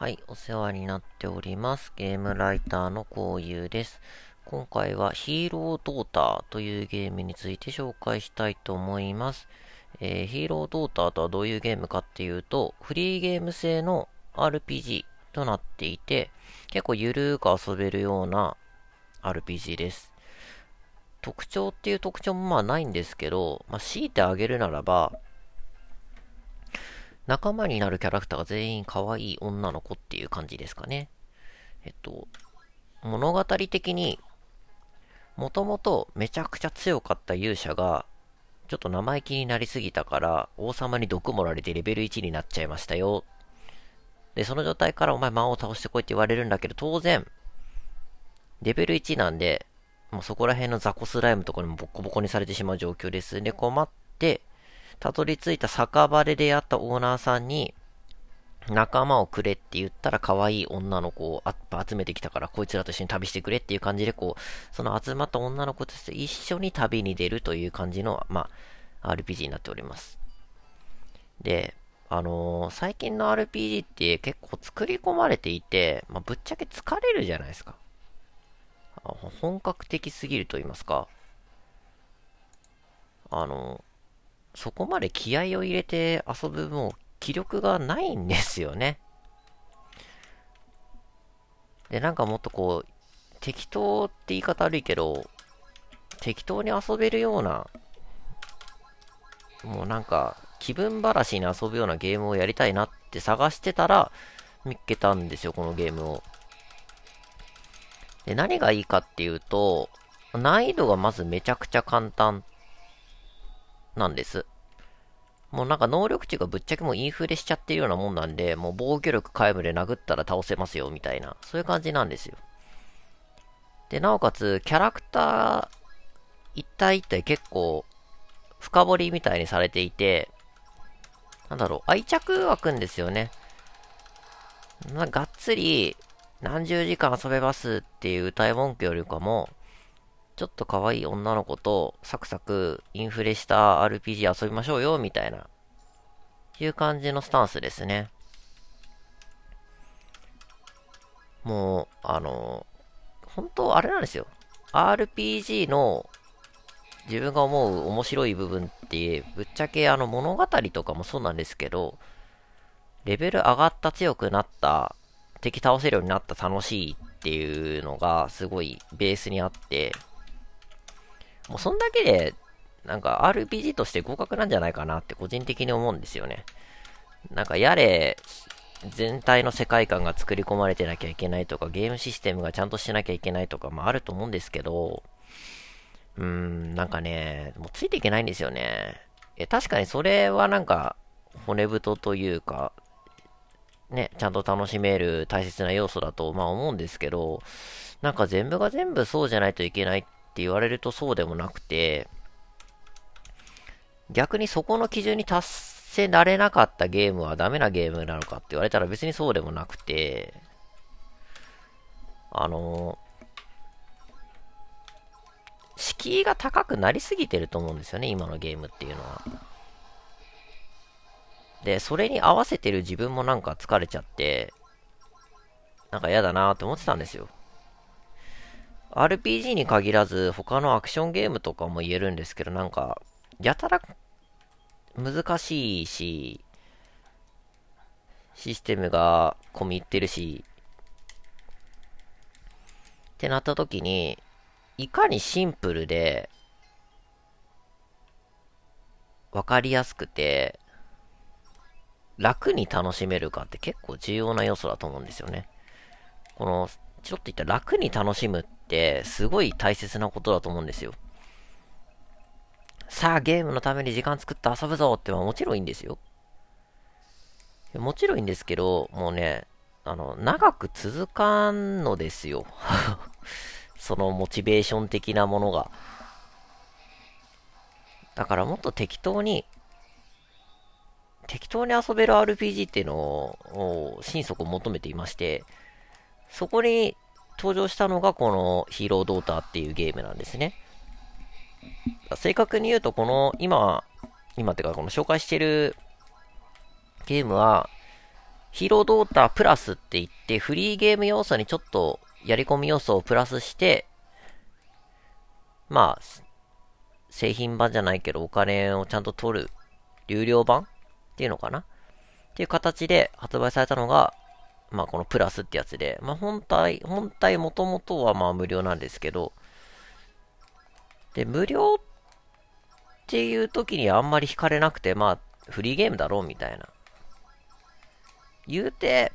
はい、お世話になっております。ゲームライターのこういうです。今回はヒーロードーターというゲームについて紹介したいと思います。えー、ヒーロードーターとはどういうゲームかっていうと、フリーゲーム性の RPG となっていて、結構ゆるーく遊べるような RPG です。特徴っていう特徴もまあないんですけど、まあ、強いてあげるならば、仲間になるキャラクターが全員可愛い女の子っていう感じですかね。えっと、物語的に、もともとめちゃくちゃ強かった勇者が、ちょっと生意気になりすぎたから、王様に毒盛られてレベル1になっちゃいましたよ。で、その状態からお前魔王を倒してこいって言われるんだけど、当然、レベル1なんで、もうそこら辺の雑魚スライムとかにもボコボコにされてしまう状況です。で、困って、たどり着いた酒場で出会ったオーナーさんに、仲間をくれって言ったら可愛い女の子を集めてきたからこいつらと一緒に旅してくれっていう感じでこう、その集まった女の子として一緒に旅に出るという感じの、まあ、RPG になっております。で、あのー、最近の RPG って結構作り込まれていて、まあ、ぶっちゃけ疲れるじゃないですか。本格的すぎると言いますか。あのそこまで気合を入れて遊ぶもう気力がないんですよね。で、なんかもっとこう、適当って言い方悪いけど、適当に遊べるような、もうなんか、気分晴らしに遊ぶようなゲームをやりたいなって探してたら、見っけたんですよ、このゲームを。で、何がいいかっていうと、難易度がまずめちゃくちゃ簡単なんです。もうなんか能力値がぶっちゃけもうインフレしちゃってるようなもんなんで、もう防御力皆無で殴ったら倒せますよ、みたいな。そういう感じなんですよ。で、なおかつ、キャラクター一体一体結構深掘りみたいにされていて、なんだろう、愛着湧くんですよね。ま、がっつり何十時間遊べますっていう歌い文句よりかも、ちょっと可愛い女の子とサクサクインフレした RPG 遊びましょうよ、みたいな、いう感じのスタンスですね。もう、あの、本当あれなんですよ。RPG の自分が思う面白い部分って、ぶっちゃけあの物語とかもそうなんですけど、レベル上がった強くなった、敵倒せるようになった楽しいっていうのがすごいベースにあって、もうそんだけで、なんか RPG として合格なんじゃないかなって個人的に思うんですよね。なんかやれ、全体の世界観が作り込まれてなきゃいけないとか、ゲームシステムがちゃんとしてなきゃいけないとか、まああると思うんですけど、うーん、なんかね、もうついていけないんですよね。え、確かにそれはなんか、骨太というか、ね、ちゃんと楽しめる大切な要素だと、まあ思うんですけど、なんか全部が全部そうじゃないといけないっって言われるとそうでもなくて、逆にそこの基準に達せられなかったゲームはダメなゲームなのかって言われたら別にそうでもなくて、あの、敷居が高くなりすぎてると思うんですよね、今のゲームっていうのは。で、それに合わせてる自分もなんか疲れちゃって、なんか嫌だなって思ってたんですよ。RPG に限らず他のアクションゲームとかも言えるんですけど、なんか、やたら難しいし、システムが込み入ってるし、ってなった時に、いかにシンプルで、わかりやすくて、楽に楽しめるかって結構重要な要素だと思うんですよね。この、ちょっと言ったら楽に楽しむってすごい大切なことだと思うんですよ。さあ、ゲームのために時間作って遊ぶぞってはもちろんいいんですよ。もちろんいいんですけど、もうね、あの、長く続かんのですよ。そのモチベーション的なものが。だからもっと適当に、適当に遊べる RPG っていうのを、心底求めていまして、そこに登場したのがこのヒーロードーターっていうゲームなんですね。正確に言うと、この今、今ってかこの紹介してるゲームは、ヒーロードータープラスって言って、フリーゲーム要素にちょっとやり込み要素をプラスして、まあ、製品版じゃないけどお金をちゃんと取る、有料版っていうのかな？っていう形で発売されたのが、まあこのプラスってやつで、まあ本体、本体もともとはまあ無料なんですけど、で、無料っていう時にあんまり惹かれなくて、まあフリーゲームだろうみたいな言うて、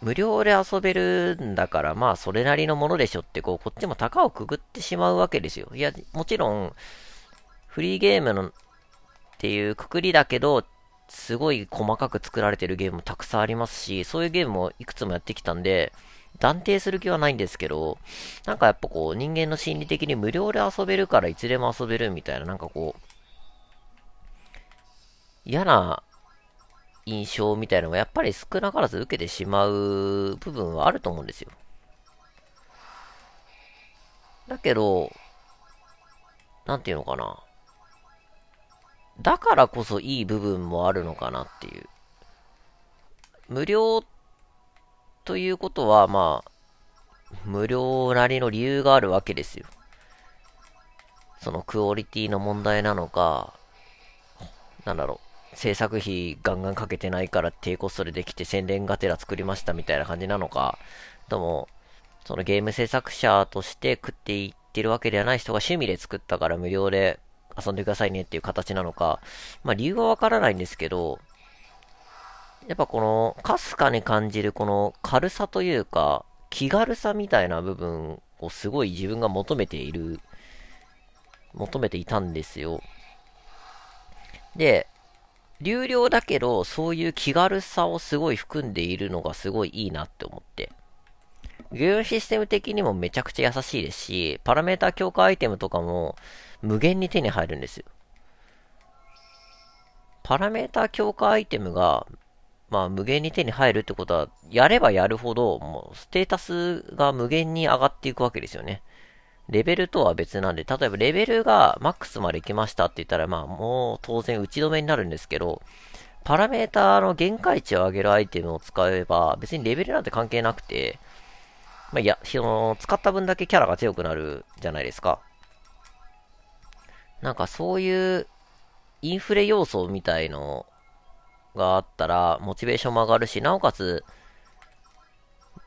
無料で遊べるんだから、まあ、それなりのものでしょって、こう、こっちも高をくぐってしまうわけですよ。いや、もちろん、フリーゲームのっていうくくりだけど、すごい細かく作られてるゲームもたくさんありますし、そういうゲームもいくつもやってきたんで、断定する気はないんですけど、なんかやっぱこう、人間の心理的に無料で遊べるからいつでも遊べるみたいな、なんかこう、嫌な印象みたいなのがやっぱり少なからず受けてしまう部分はあると思うんですよ。だけど、なんていうのかな。だからこそいい部分もあるのかなっていう。無料ということは、まあ、無料なりの理由があるわけですよ。そのクオリティの問題なのか、なんだろう。制作費ガンガンかけてないから低コストでできて宣伝がてら作りましたみたいな感じなのか、とも、そのゲーム制作者として食っていってるわけではない人が趣味で作ったから無料で遊んでくださいねっていう形なのか、まあ理由はわからないんですけど、やっぱこの、かすかに感じるこの軽さというか、気軽さみたいな部分をすごい自分が求めている、求めていたんですよ。で、流量だけど、そういう気軽さをすごい含んでいるのがすごいいいなって思って。ゲームシステム的にもめちゃくちゃ優しいですし、パラメータ強化アイテムとかも無限に手に入るんですよ。パラメータ強化アイテムが、まあ無限に手に入るってことは、やればやるほど、もうステータスが無限に上がっていくわけですよね。レベルとは別なんで、例えばレベルがマックスまで行きましたって言ったら、まあもう当然打ち止めになるんですけど、パラメーターの限界値を上げるアイテムを使えば、別にレベルなんて関係なくて、まあ、いや、その、使った分だけキャラが強くなるじゃないですか。なんかそういうインフレ要素みたいのがあったら、モチベーションも上がるし、なおかつ、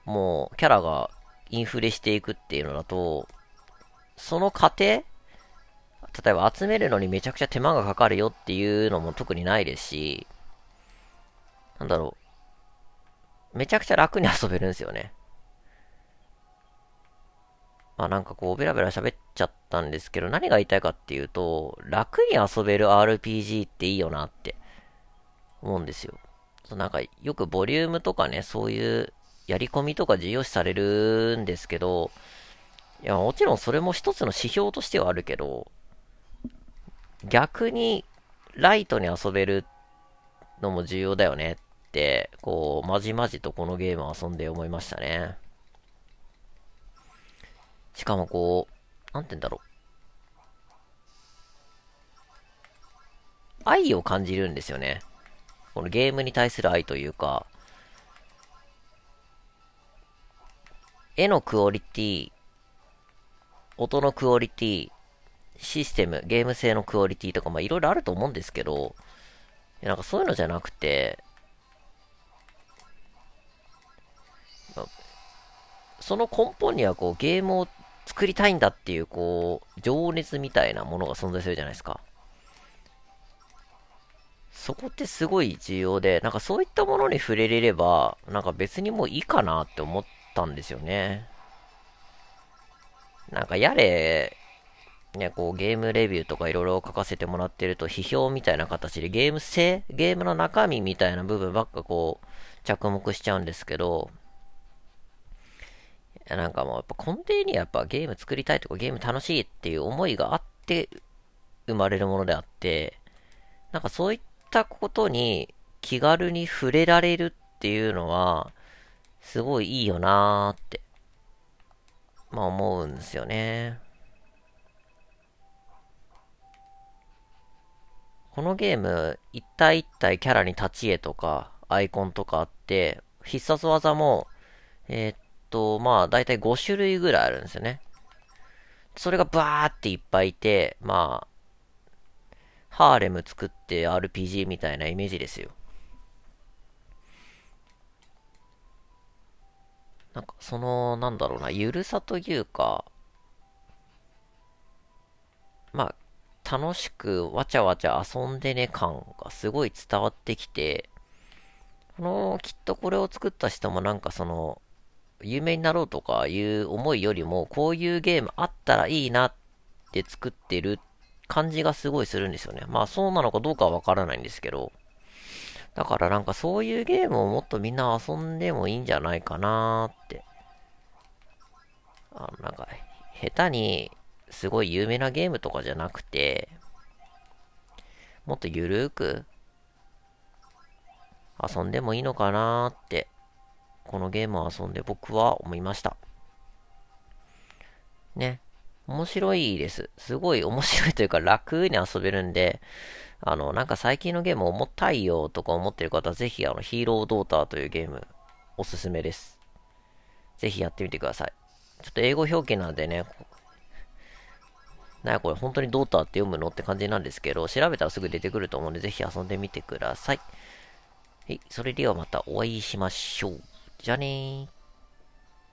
もう、キャラがインフレしていくっていうのだと、その過程例えば集めるのにめちゃくちゃ手間がかかるよっていうのも特にないですし、なんだろう。めちゃくちゃ楽に遊べるんですよね。まあなんかこう、ベラベラ喋っちゃったんですけど、何が言いたいかっていうと、楽に遊べる RPG っていいよなって思うんですよ。なんかよくボリュームとかね、そういうやり込みとか重要視されるんですけど、いや、もちろんそれも一つの指標としてはあるけど、逆にライトに遊べるのも重要だよねって、こう、まじまじとこのゲームを遊んで思いましたね。しかもこう、なんて言うんだろう。愛を感じるんですよね。このゲームに対する愛というか、絵のクオリティ音のクオリティ、システム、ゲーム性のクオリティとか、まいろいろあると思うんですけど、なんかそういうのじゃなくて、その根本にはこうゲームを作りたいんだっていうこう、情熱みたいなものが存在するじゃないですか。そこってすごい重要で、なんかそういったものに触れれれば、なんか別にもういいかなって思ったんですよね。なんかやれ、ね、こうゲームレビューとかいろいろ書かせてもらってると批評みたいな形でゲーム性ゲームの中身みたいな部分ばっかこう着目しちゃうんですけど、なんかもうやっぱ根底にやっぱゲーム作りたいとかゲーム楽しいっていう思いがあって生まれるものであって、なんかそういったことに気軽に触れられるっていうのは、すごいいいよなーってまあ思うんですよね。このゲーム、一体一体キャラに立ち絵とか、アイコンとかあって、必殺技も、えー、と、まあ、だいたい5種類ぐらいあるんですよね。それがバーっていっぱいいて、まあ、ハーレム作って RPG みたいなイメージですよ。なんか、その、なんだろうな、ゆるさというか、まあ、楽しくわちゃわちゃ遊んでね感がすごい伝わってきて、この、きっとこれを作った人もなんかその、有名になろうとかいう思いよりも、こういうゲームあったらいいなって作ってる感じがすごいするんですよね。まあそうなのかどうかはわからないんですけど。だからなんかそういうゲームをもっとみんな遊んでもいいんじゃないかなーって。あのなんか、下手にすごい有名なゲームとかじゃなくて、もっとゆるーく遊んでもいいのかなーって、このゲームを遊んで僕は思いました。ね。面白いです。すごい面白いというか楽に遊べるんで、あの、なんか最近のゲーム重たいよとか思ってる方はぜひあの、ヒーロードーターというゲームおすすめです。ぜひやってみてください。ちょっと英語表記なんでね、なやこれ本当にドーターって読むのって感じなんですけど、調べたらすぐ出てくると思うんでぜひ遊んでみてください。はい、それではまたお会いしましょう。じゃあねー。